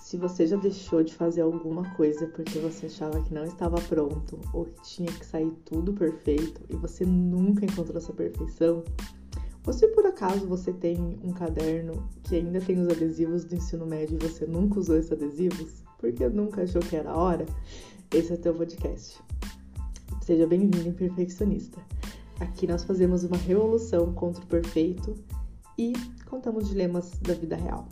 Se você já deixou de fazer alguma coisa porque você achava que não estava pronto ou que tinha que sair tudo perfeito e você nunca encontrou essa perfeição, ou se por acaso você tem um caderno que ainda tem os adesivos do ensino médio e você nunca usou esses adesivos, porque nunca achou que era a hora, esse é o teu podcast. Seja bem-vindo, em Perfeccionista. Aqui nós fazemos uma revolução contra o perfeito e contamos dilemas da vida real.